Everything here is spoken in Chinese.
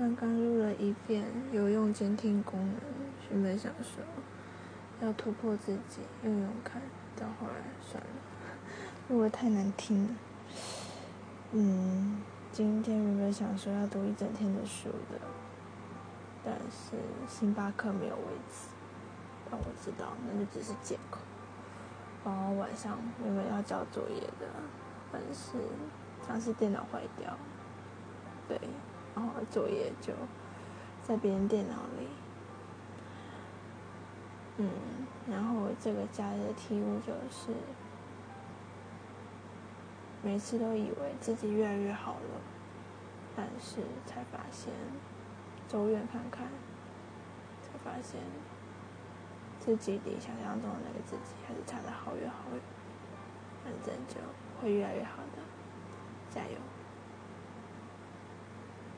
刚刚录了一遍有用监听功能，原本想说要突破自己用用看，到后来算了，录的太难听了。嗯，今天原本想说要读一整天的书的，但是星巴克没有位置，但我知道那就只是借口。然后晚上原本要交作业的，但是当时电脑坏掉，对。然后作业就在别人电脑里，嗯，然后这个假日的体悟就是，每次都以为自己越来越好了，但是才发现走远看看，才发现自己离想象中的那个自己还是差得好远好远，反正就会越来越好的，